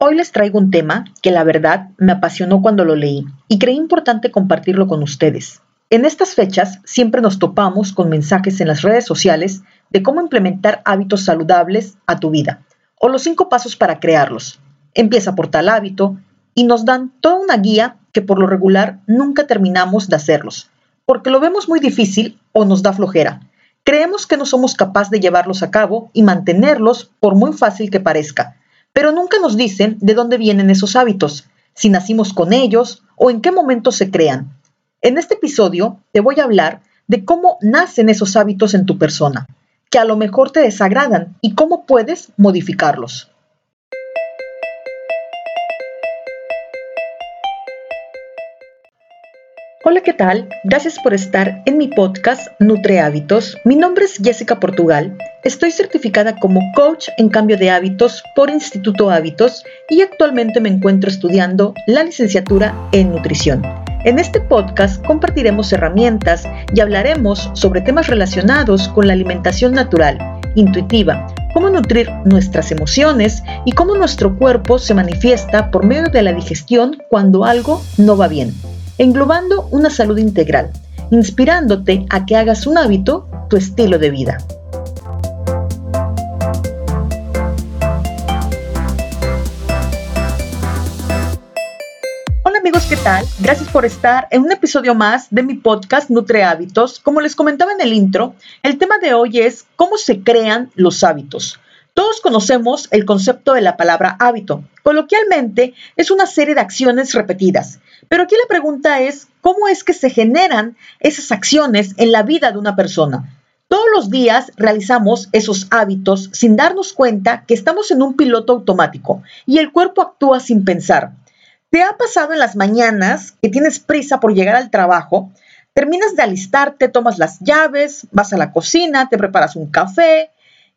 Hoy les traigo un tema que la verdad me apasionó cuando lo leí y creí importante compartirlo con ustedes. En estas fechas siempre nos topamos con mensajes en las redes sociales de cómo implementar hábitos saludables a tu vida o los cinco pasos para crearlos. Empieza por tal hábito y nos dan toda una guía que por lo regular nunca terminamos de hacerlos, porque lo vemos muy difícil o nos da flojera. Creemos que no somos capaces de llevarlos a cabo y mantenerlos por muy fácil que parezca pero nunca nos dicen de dónde vienen esos hábitos, si nacimos con ellos o en qué momento se crean. En este episodio te voy a hablar de cómo nacen esos hábitos en tu persona, que a lo mejor te desagradan y cómo puedes modificarlos. Hola, ¿qué tal? Gracias por estar en mi podcast Nutre Hábitos. Mi nombre es Jessica Portugal. Estoy certificada como coach en cambio de hábitos por Instituto Hábitos y actualmente me encuentro estudiando la licenciatura en nutrición. En este podcast compartiremos herramientas y hablaremos sobre temas relacionados con la alimentación natural, intuitiva, cómo nutrir nuestras emociones y cómo nuestro cuerpo se manifiesta por medio de la digestión cuando algo no va bien englobando una salud integral, inspirándote a que hagas un hábito tu estilo de vida. Hola amigos, ¿qué tal? Gracias por estar en un episodio más de mi podcast Nutre Hábitos. Como les comentaba en el intro, el tema de hoy es cómo se crean los hábitos. Todos conocemos el concepto de la palabra hábito. Coloquialmente es una serie de acciones repetidas pero aquí la pregunta es, ¿cómo es que se generan esas acciones en la vida de una persona? Todos los días realizamos esos hábitos sin darnos cuenta que estamos en un piloto automático y el cuerpo actúa sin pensar. ¿Te ha pasado en las mañanas que tienes prisa por llegar al trabajo? Terminas de alistarte, tomas las llaves, vas a la cocina, te preparas un café,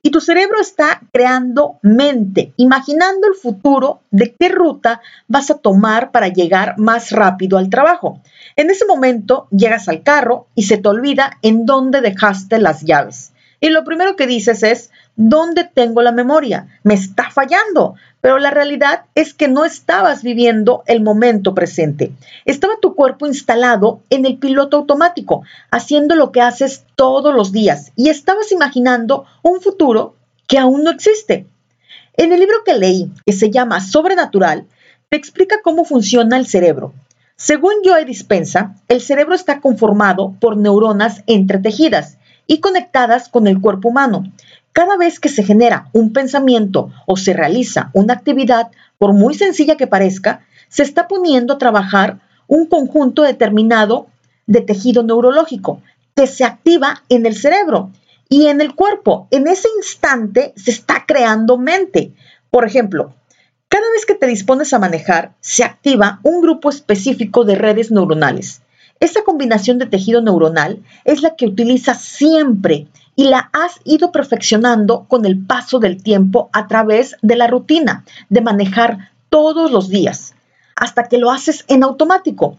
y tu cerebro está creando mente, imaginando el futuro de qué ruta vas a tomar para llegar más rápido al trabajo. En ese momento llegas al carro y se te olvida en dónde dejaste las llaves. Y lo primero que dices es, ¿dónde tengo la memoria? Me está fallando. Pero la realidad es que no estabas viviendo el momento presente. Estaba tu cuerpo instalado en el piloto automático, haciendo lo que haces todos los días y estabas imaginando un futuro que aún no existe. En el libro que leí, que se llama Sobrenatural, te explica cómo funciona el cerebro. Según Joe Dispensa, el cerebro está conformado por neuronas entretejidas y conectadas con el cuerpo humano. Cada vez que se genera un pensamiento o se realiza una actividad, por muy sencilla que parezca, se está poniendo a trabajar un conjunto determinado de tejido neurológico que se activa en el cerebro y en el cuerpo. En ese instante se está creando mente. Por ejemplo, cada vez que te dispones a manejar, se activa un grupo específico de redes neuronales. Esta combinación de tejido neuronal es la que utilizas siempre y la has ido perfeccionando con el paso del tiempo a través de la rutina de manejar todos los días, hasta que lo haces en automático.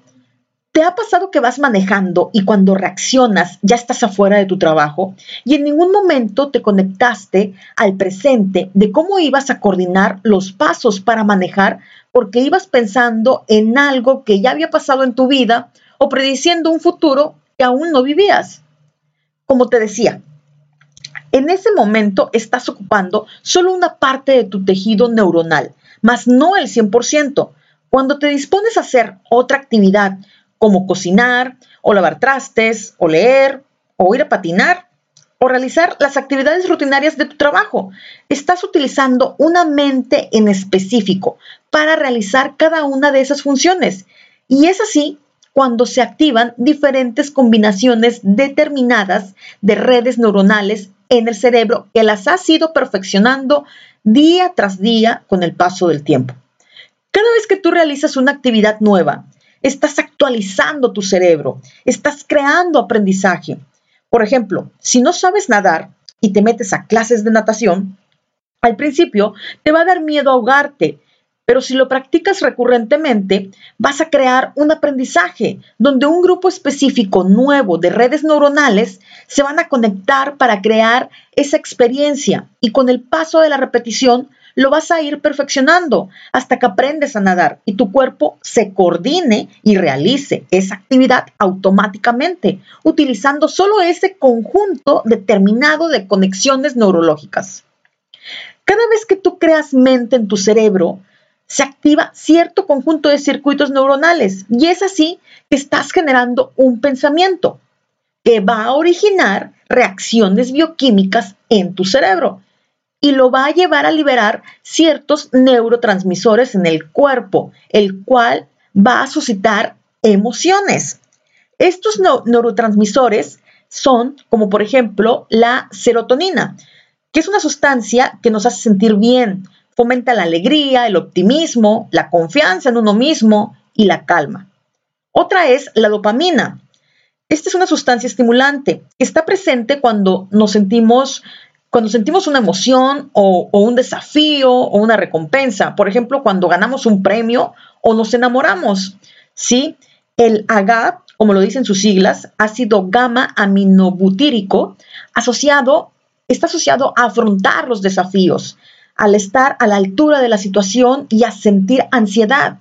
¿Te ha pasado que vas manejando y cuando reaccionas ya estás afuera de tu trabajo y en ningún momento te conectaste al presente de cómo ibas a coordinar los pasos para manejar porque ibas pensando en algo que ya había pasado en tu vida o prediciendo un futuro que aún no vivías. Como te decía, en ese momento estás ocupando solo una parte de tu tejido neuronal, más no el 100%. Cuando te dispones a hacer otra actividad, como cocinar, o lavar trastes, o leer, o ir a patinar, o realizar las actividades rutinarias de tu trabajo. Estás utilizando una mente en específico para realizar cada una de esas funciones. Y es así cuando se activan diferentes combinaciones determinadas de redes neuronales en el cerebro que las has ido perfeccionando día tras día con el paso del tiempo. Cada vez que tú realizas una actividad nueva, estás actualizando tu cerebro, estás creando aprendizaje. Por ejemplo, si no sabes nadar y te metes a clases de natación, al principio te va a dar miedo ahogarte, pero si lo practicas recurrentemente, vas a crear un aprendizaje donde un grupo específico nuevo de redes neuronales se van a conectar para crear esa experiencia y con el paso de la repetición, lo vas a ir perfeccionando hasta que aprendes a nadar y tu cuerpo se coordine y realice esa actividad automáticamente, utilizando solo ese conjunto determinado de conexiones neurológicas. Cada vez que tú creas mente en tu cerebro, se activa cierto conjunto de circuitos neuronales y es así que estás generando un pensamiento que va a originar reacciones bioquímicas en tu cerebro y lo va a llevar a liberar ciertos neurotransmisores en el cuerpo, el cual va a suscitar emociones. Estos neurotransmisores son como por ejemplo la serotonina, que es una sustancia que nos hace sentir bien, fomenta la alegría, el optimismo, la confianza en uno mismo y la calma. Otra es la dopamina. Esta es una sustancia estimulante que está presente cuando nos sentimos cuando sentimos una emoción o, un desafío o una recompensa, por ejemplo, cuando ganamos un premio o nos enamoramos, ¿sí? El AGAP, como lo dicen sus siglas, ácido gamma aminobutírico, asociado, está asociado a afrontar los desafíos, al estar a la altura de la situación y a sentir ansiedad,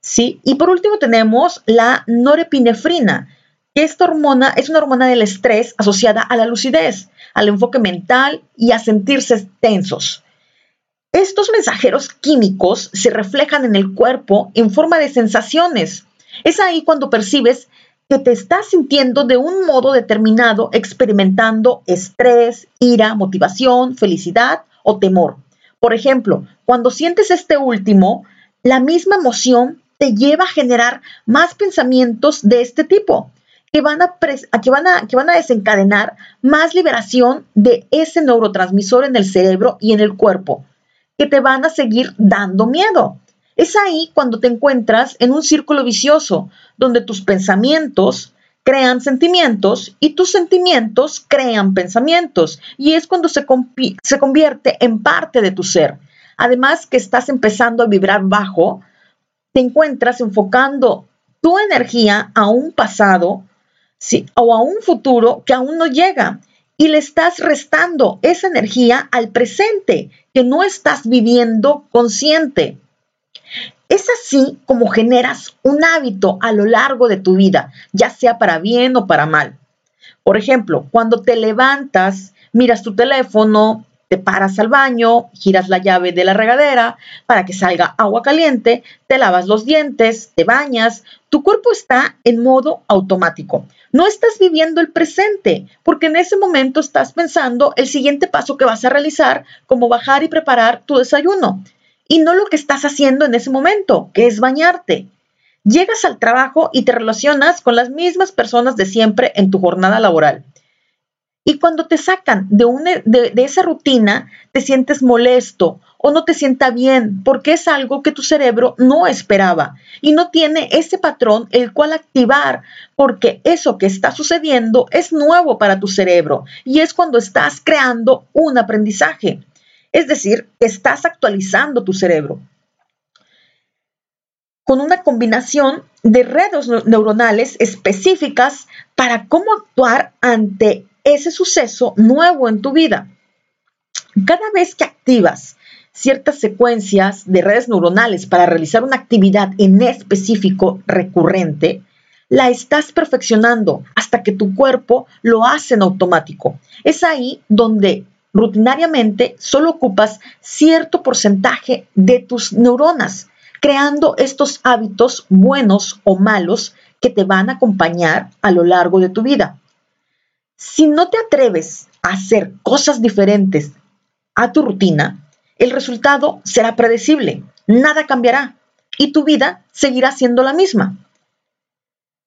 ¿sí? Y por último tenemos la norepinefrina, que esta hormona es una hormona del estrés asociada a la lucidez al enfoque mental y a sentirse tensos. Estos mensajeros químicos se reflejan en el cuerpo en forma de sensaciones. Es ahí cuando percibes que te estás sintiendo de un modo determinado, experimentando estrés, ira, motivación, felicidad o temor. Por ejemplo, cuando sientes este último, la misma emoción te lleva a generar más pensamientos de este tipo que van a, que van a, que van a desencadenar más liberación de ese neurotransmisor en el cerebro y en el cuerpo, que te van a seguir dando miedo. Es ahí cuando te encuentras en un círculo vicioso, donde tus pensamientos crean sentimientos y tus sentimientos crean pensamientos. Y es cuando se, se convierte en parte de tu ser. Además que estás empezando a vibrar bajo, te encuentras enfocando tu energía a un pasado o a un futuro que aún no llega y le estás restando esa energía al presente que no estás viviendo consciente. Es así como generas un hábito a lo largo de tu vida, ya sea para bien o para mal. Por ejemplo, cuando te levantas, miras tu teléfono, te paras al baño, giras la llave de la regadera para que salga agua caliente, te lavas los dientes, te bañas, tu cuerpo está en modo automático. No estás viviendo el presente, porque en ese momento estás pensando el siguiente paso que vas a realizar, como bajar y preparar tu desayuno, y no lo que estás haciendo en ese momento, que es bañarte. Llegas al trabajo y te relacionas con las mismas personas de siempre en tu jornada laboral. Y cuando te sacan de, una, de, esa rutina, te sientes molesto o no te sienta bien porque es algo que tu cerebro no esperaba y no tiene ese patrón el cual activar porque eso que está sucediendo es nuevo para tu cerebro y es cuando estás creando un aprendizaje. Es decir, estás actualizando tu cerebro con una combinación de redes neuronales específicas para cómo actuar ante ese suceso nuevo en tu vida. Cada vez que activas ciertas secuencias de redes neuronales para realizar una actividad en específico recurrente, la estás perfeccionando hasta que tu cuerpo lo hace en automático. Es ahí donde rutinariamente solo ocupas cierto porcentaje de tus neuronas, creando estos hábitos buenos o malos que te van a acompañar a lo largo de tu vida. Si no te atreves a hacer cosas diferentes a tu rutina, el resultado será predecible, nada cambiará y tu vida seguirá siendo la misma.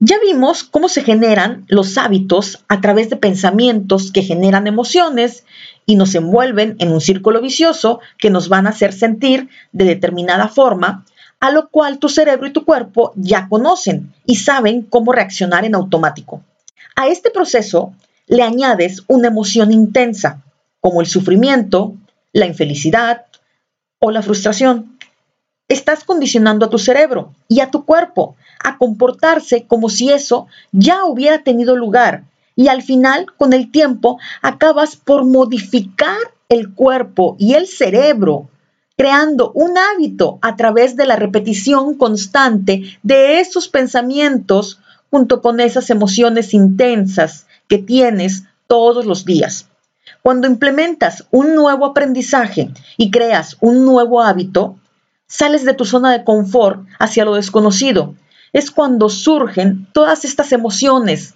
Ya vimos cómo se generan los hábitos a través de pensamientos que generan emociones y nos envuelven en un círculo vicioso que nos van a hacer sentir de determinada forma, a lo cual tu cerebro y tu cuerpo ya conocen y saben cómo reaccionar en automático. A este proceso le añades una emoción intensa, como el sufrimiento, la infelicidad o la frustración. Estás condicionando a tu cerebro y a tu cuerpo a comportarse como si eso ya hubiera tenido lugar y al final, con el tiempo, acabas por modificar el cuerpo y el cerebro creando un hábito a través de la repetición constante de esos pensamientos junto con esas emociones intensas que tienes todos los días. Cuando implementas un nuevo aprendizaje y creas un nuevo hábito, sales de tu zona de confort hacia lo desconocido. Es cuando surgen todas estas emociones.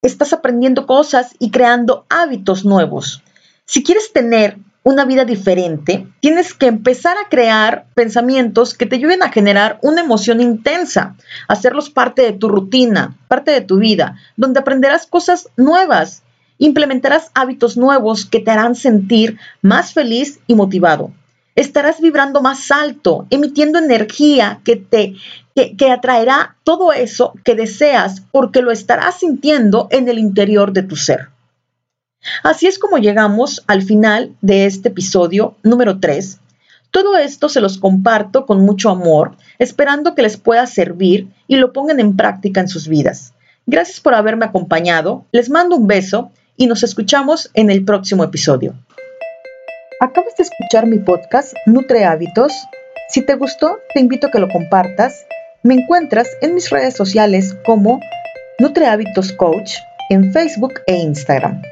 Estás aprendiendo cosas y creando hábitos nuevos. Si quieres tener una vida diferente, tienes que empezar a crear pensamientos que te ayuden a generar una emoción intensa, hacerlos parte de tu rutina, parte de tu vida, donde aprenderás cosas nuevas, implementarás hábitos nuevos que te harán sentir más feliz y motivado. Estarás vibrando más alto, emitiendo energía que te que, que atraerá todo eso que deseas porque lo estarás sintiendo en el interior de tu ser. Así es como llegamos al final de este episodio número 3. Todo esto se los comparto con mucho amor, esperando que les pueda servir y lo pongan en práctica en sus vidas. Gracias por haberme acompañado, les mando un beso y nos escuchamos en el próximo episodio. Acabas de escuchar mi podcast Nutre Hábitos. Si te gustó, te invito a que lo compartas. Me encuentras en mis redes sociales como Nutre Hábitos Coach en Facebook e Instagram.